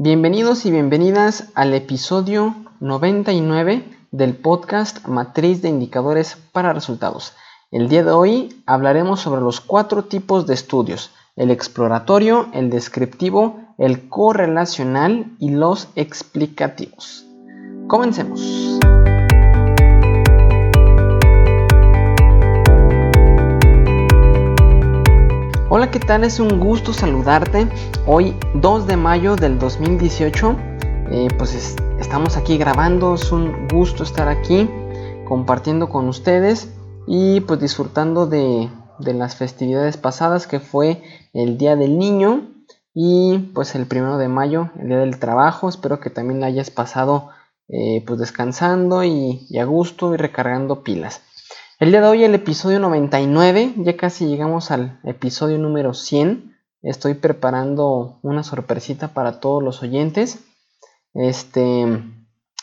Bienvenidos y bienvenidas al episodio 99 del podcast Matriz de Indicadores para Resultados. El día de hoy hablaremos sobre los cuatro tipos de estudios, el exploratorio, el descriptivo, el correlacional y los explicativos. Comencemos. Hola, ¿qué tal? Es un gusto saludarte. Hoy 2 de mayo del 2018. Eh, pues estamos aquí grabando. Es un gusto estar aquí compartiendo con ustedes y pues disfrutando de, las festividades pasadas que fue el Día del Niño y pues el primero de mayo, el Día del Trabajo. Espero que también la hayas pasado eh, pues descansando y a gusto y recargando pilas. El día de hoy el episodio 99, ya casi llegamos al episodio número 100. Estoy preparando una sorpresita para todos los oyentes. Este,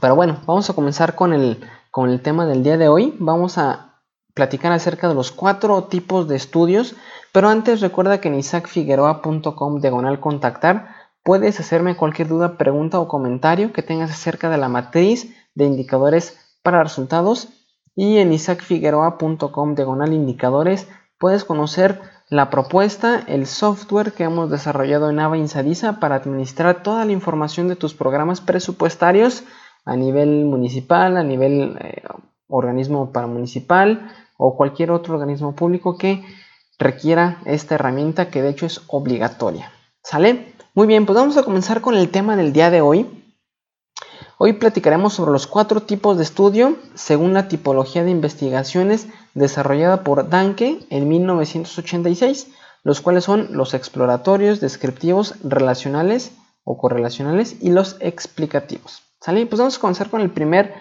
pero bueno, vamos a comenzar con el, con el tema del día de hoy. Vamos a platicar acerca de los cuatro tipos de estudios, pero antes recuerda que en isaacfigueroa.com diagonal contactar puedes hacerme cualquier duda, pregunta o comentario que tengas acerca de la matriz de indicadores para resultados y en isaacfigueroa.com diagonal indicadores puedes conocer la propuesta, el software que hemos desarrollado en Ava Insadisa para administrar toda la información de tus programas presupuestarios a nivel municipal, a nivel eh, organismo paramunicipal o cualquier otro organismo público que requiera esta herramienta que de hecho es obligatoria. ¿Sale? Muy bien, pues vamos a comenzar con el tema del día de hoy. Hoy platicaremos sobre los cuatro tipos de estudio según la tipología de investigaciones desarrollada por Danke en 1986, los cuales son los exploratorios, descriptivos, relacionales o correlacionales y los explicativos. ¿Sale? Pues vamos a comenzar con el primer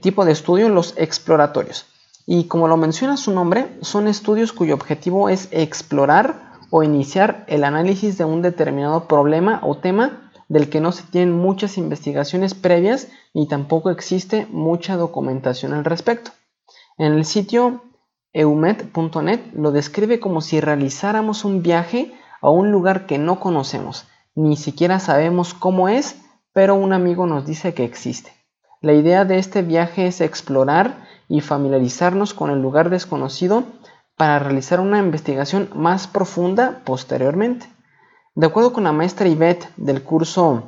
tipo de estudio, los exploratorios. Y como lo menciona su nombre, son estudios cuyo objetivo es explorar o iniciar el análisis de un determinado problema o tema del que no se tienen muchas investigaciones previas y tampoco existe mucha documentación al respecto. En el sitio eumet.net lo describe como si realizáramos un viaje a un lugar que no conocemos, ni siquiera sabemos cómo es, pero un amigo nos dice que existe. La idea de este viaje es explorar y familiarizarnos con el lugar desconocido para realizar una investigación más profunda posteriormente. De acuerdo con la maestra Ivette del curso,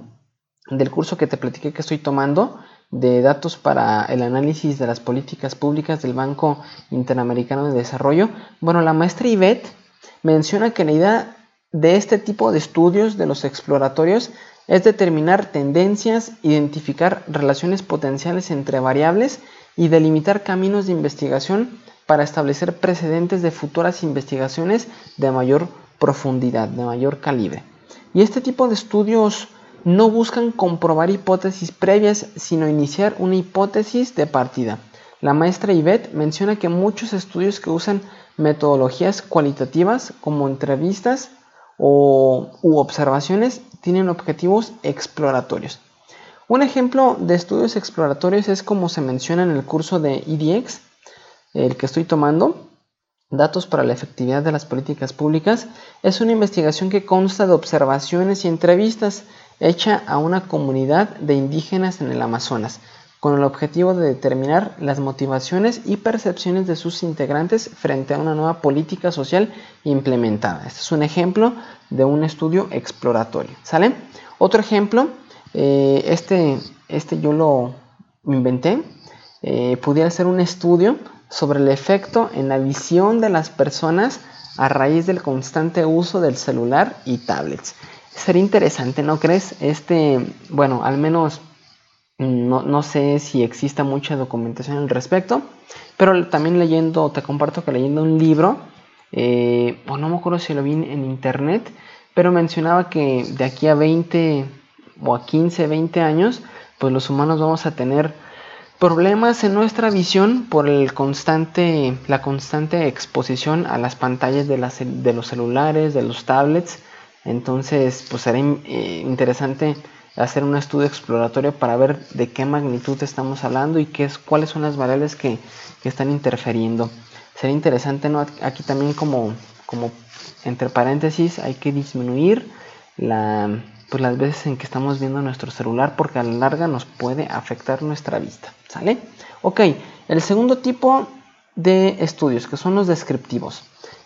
del curso que te platiqué que estoy tomando, de datos para el análisis de las políticas públicas del Banco Interamericano de Desarrollo, bueno, la maestra Ivette menciona que la idea de este tipo de estudios de los exploratorios es determinar tendencias, identificar relaciones potenciales entre variables y delimitar caminos de investigación para establecer precedentes de futuras investigaciones de mayor profundidad, de mayor calibre. Y este tipo de estudios no buscan comprobar hipótesis previas, sino iniciar una hipótesis de partida. La maestra Yvette menciona que muchos estudios que usan metodologías cualitativas como entrevistas o, u observaciones tienen objetivos exploratorios. Un ejemplo de estudios exploratorios es como se menciona en el curso de EDX, el que estoy tomando, Datos para la efectividad de las políticas públicas es una investigación que consta de observaciones y entrevistas hecha a una comunidad de indígenas en el Amazonas, con el objetivo de determinar las motivaciones y percepciones de sus integrantes frente a una nueva política social implementada. Este es un ejemplo de un estudio exploratorio. ¿Sale? Otro ejemplo, eh, este, este yo lo inventé, eh, pudiera ser un estudio sobre el efecto en la visión de las personas a raíz del constante uso del celular y tablets. Sería interesante, ¿no crees? Este, bueno, al menos no, sé si exista mucha documentación al respecto, pero también leyendo, te comparto que leyendo un libro, eh, o no me acuerdo si lo vi en internet, pero mencionaba que de aquí a 20 o a 15, 20 años, pues los humanos vamos a tener Problemas en nuestra visión por el constante, la constante exposición a las pantallas de, de los celulares, de los tablets. Entonces, pues será eh, interesante hacer un estudio exploratorio para ver de qué magnitud estamos hablando y qué es, cuáles son las variables que, están interfiriendo. Sería interesante, ¿no? Aquí también como, como entre paréntesis hay que disminuir la, pues las veces en que estamos viendo nuestro celular porque a la larga nos puede afectar nuestra vista. ¿Sale? Ok, el segundo tipo de estudios que son los descriptivos.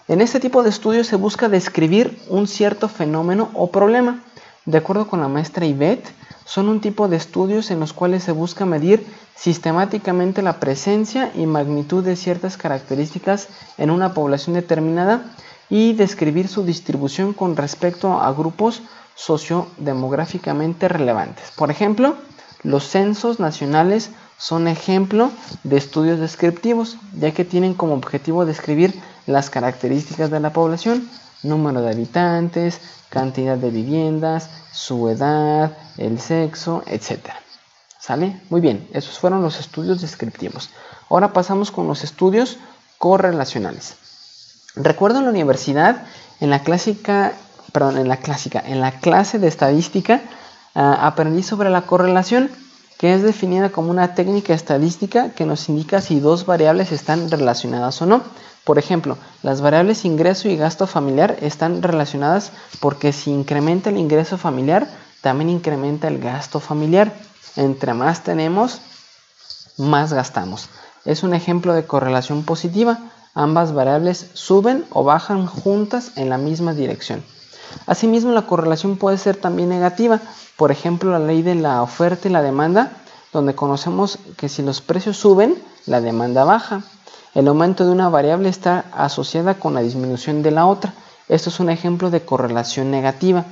En este tipo de estudios se busca describir un cierto fenómeno o problema. De acuerdo con la maestra Yvette, son un tipo de estudios en los cuales se busca medir sistemáticamente la presencia y magnitud de ciertas características en una población determinada y describir su distribución con respecto a grupos sociodemográficamente relevantes. Por ejemplo, los censos nacionales son ejemplo de estudios descriptivos, ya que tienen como objetivo describir las características de la población, número de habitantes, cantidad de viviendas, su edad, el sexo, etc. ¿Sale? Muy bien, esos fueron los estudios descriptivos. Ahora pasamos con los estudios correlacionales. Recuerdo en la universidad, en la clásica, perdón, en la clásica, en la clase de estadística, ah, aprendí sobre la correlación, que es definida como una técnica estadística que nos indica si dos variables están relacionadas o no. Por ejemplo, las variables ingreso y gasto familiar están relacionadas porque si incrementa el ingreso familiar, también incrementa el gasto familiar. Entre más tenemos, más gastamos. Es un ejemplo de correlación positiva. Ambas variables suben o bajan juntas en la misma dirección. Asimismo, la correlación puede ser también negativa. Por ejemplo, la ley de la oferta y la demanda, donde conocemos que si los precios suben, la demanda baja. El aumento de una variable está asociada con la disminución de la otra. Esto es un ejemplo de correlación negativa.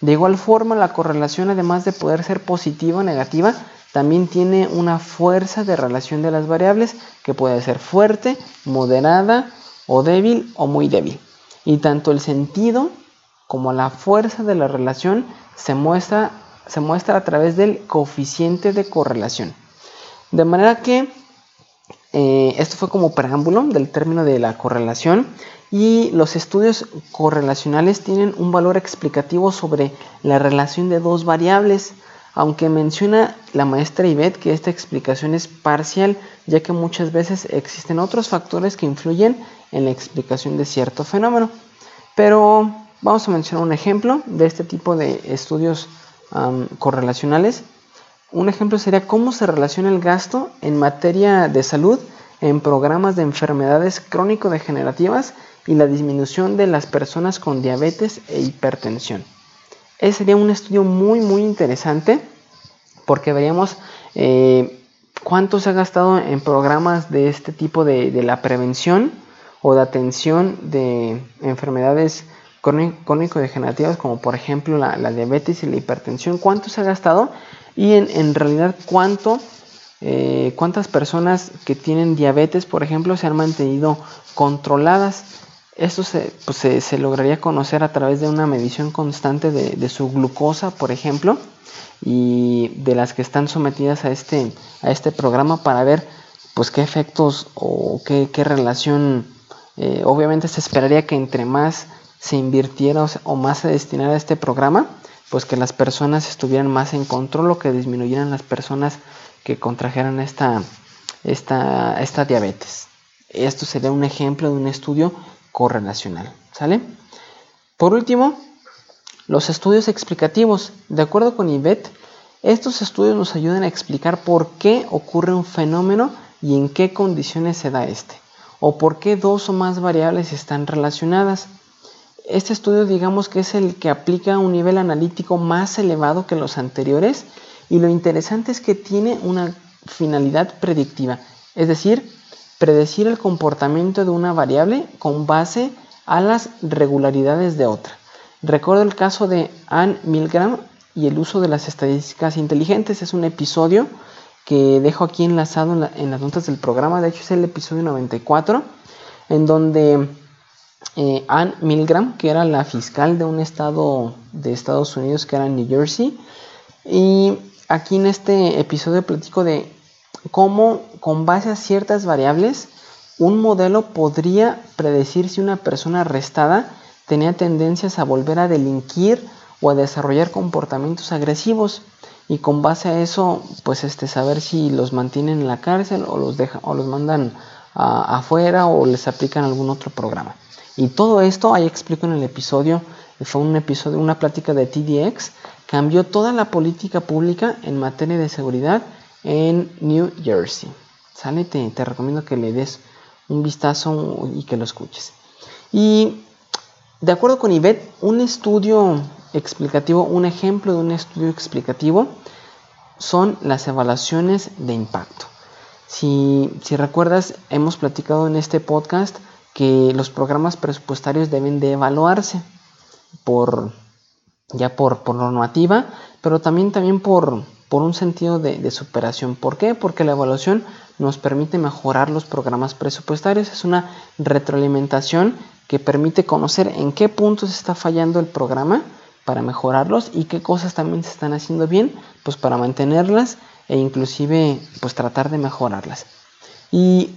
De igual forma, la correlación, además de poder ser positiva o negativa, también tiene una fuerza de relación de las variables que puede ser fuerte, moderada o débil o muy débil. Y tanto el sentido como la fuerza de la relación se muestra, se muestra a través del coeficiente de correlación. De manera que eh, esto fue como preámbulo del término de la correlación y los estudios correlacionales tienen un valor explicativo sobre la relación de dos variables, aunque menciona la maestra Ivette que esta explicación es parcial, ya que muchas veces existen otros factores que influyen en la explicación de cierto fenómeno. Pero vamos a mencionar un ejemplo de este tipo de estudios correlacionales. Un ejemplo sería cómo se relaciona el gasto en materia de salud en programas de enfermedades crónico-degenerativas y la disminución de las personas con diabetes e hipertensión. Ese sería un estudio muy muy interesante porque veríamos eh, cuánto se ha gastado en programas de este tipo de, la prevención o de atención de enfermedades crónico-degenerativas como por ejemplo la, diabetes y la hipertensión, cuánto se ha gastado y en, realidad cuánto, eh, cuántas personas que tienen diabetes, por ejemplo, se han mantenido controladas. Esto se, pues, se, lograría conocer a través de una medición constante de, su glucosa, por ejemplo, y de las que están sometidas a este, a este programa para ver pues qué efectos o qué, relación. Eh, obviamente se esperaría que entre más se invirtiera o más se destinara a este programa, pues que las personas estuvieran más en control o que disminuyeran las personas que contrajeran esta, esta, esta diabetes. Esto sería un ejemplo de un estudio correlacional. ¿Sale? Por último, los estudios explicativos. De acuerdo con Yvette, estos estudios nos ayudan a explicar por qué ocurre un fenómeno y en qué condiciones se da este, o por qué dos o más variables están relacionadas. Este estudio digamos que es el que aplica un nivel analítico más elevado que los anteriores y lo interesante es que tiene una finalidad predictiva, es decir, predecir el comportamiento de una variable con base a las regularidades de otra. Recuerdo el caso de Anne Milgram y el uso de las estadísticas inteligentes. Es un episodio que dejo aquí enlazado en, las notas del programa. De hecho, es el episodio 94, en donde eh, Anne Milgram, que era la fiscal de un estado de Estados Unidos que era New Jersey. Y aquí en este episodio platico de cómo con base a ciertas variables un modelo podría predecir si una persona arrestada tenía tendencias a volver a delinquir o a desarrollar comportamientos agresivos y con base a eso pues este saber si los mantienen en la cárcel o los dejan o los mandan afuera o les aplican algún otro programa. Y todo esto ahí explico en el episodio fue un episodio, una plática de TDX, cambió toda la política pública en materia de seguridad en New Jersey. ¿Sale? Te, te recomiendo que le des un vistazo y que lo escuches. Y de acuerdo con Ivette, un estudio explicativo, un ejemplo de un estudio explicativo son las evaluaciones de impacto. Si, si, recuerdas, hemos platicado en este podcast que los programas presupuestarios deben de evaluarse por ya por, por normativa, pero también, también por, por un sentido de, superación. ¿Por qué? Porque la evaluación nos permite mejorar los programas presupuestarios. Es una retroalimentación que permite conocer en qué puntos está fallando el programa para mejorarlos y qué cosas también se están haciendo bien, pues para mantenerlas e inclusive pues tratar de mejorarlas. Y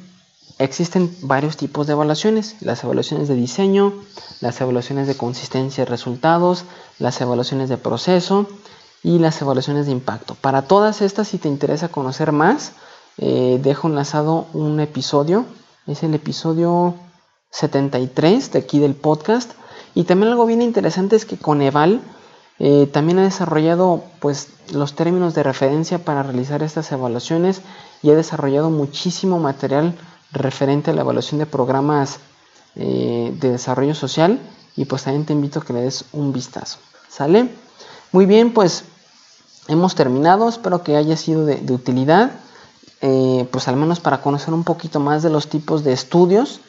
existen varios tipos de evaluaciones, las evaluaciones de diseño, las evaluaciones de consistencia de resultados, las evaluaciones de proceso y las evaluaciones de impacto. Para todas estas, si te interesa conocer más, eh, dejo enlazado un episodio, es el episodio 73 de aquí del podcast. Y también algo bien interesante es que Coneval eh, también ha desarrollado pues, los términos de referencia para realizar estas evaluaciones y ha desarrollado muchísimo material referente a la evaluación de programas eh, de desarrollo social y pues también te invito a que le des un vistazo. ¿Sale? Muy bien, pues hemos terminado, espero que haya sido de, utilidad, eh, pues al menos para conocer un poquito más de los tipos de estudios,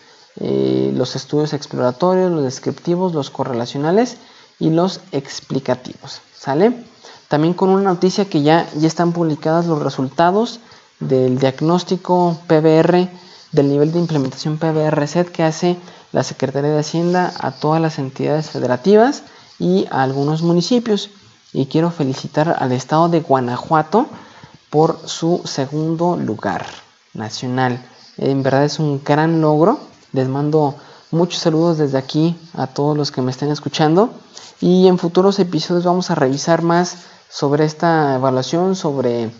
eh, los estudios exploratorios, los descriptivos, los correlacionales y los explicativos. ¿Sale? También con una noticia que ya, ya están publicadas los resultados del diagnóstico PBR del nivel de implementación PBR-SET que hace la Secretaría de Hacienda a todas las entidades federativas y a algunos municipios. Y quiero felicitar al estado de Guanajuato por su segundo lugar nacional. En verdad es un gran logro. Les mando muchos saludos desde aquí a todos los que me estén escuchando. Y en futuros episodios vamos a revisar más sobre esta evaluación, sobre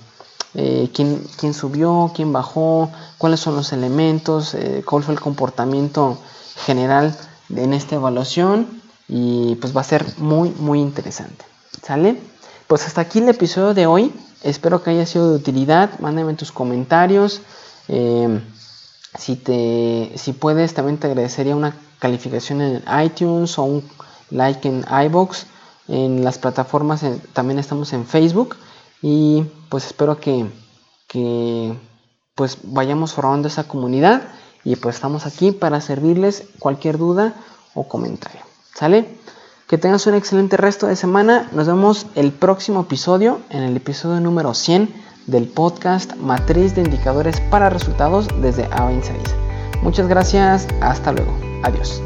eh, quién, subió, quién bajó, cuáles son los elementos, eh, cuál fue el comportamiento general en esta evaluación y pues va a ser muy muy interesante. ¿Sale? Pues hasta aquí el episodio de hoy. Espero que haya sido de utilidad. Mándame tus comentarios. Eh, si, te, si puedes, también te agradecería una calificación en iTunes o un like en iBox. En las plataformas también estamos en Facebook. Y pues espero que, pues vayamos formando esa comunidad y pues estamos aquí para servirles cualquier duda o comentario. ¿Sale? Que tengas un excelente resto de semana. Nos vemos el próximo episodio, en el episodio número 100 del podcast Matriz de Indicadores para Resultados desde a Muchas gracias. Hasta luego. Adiós.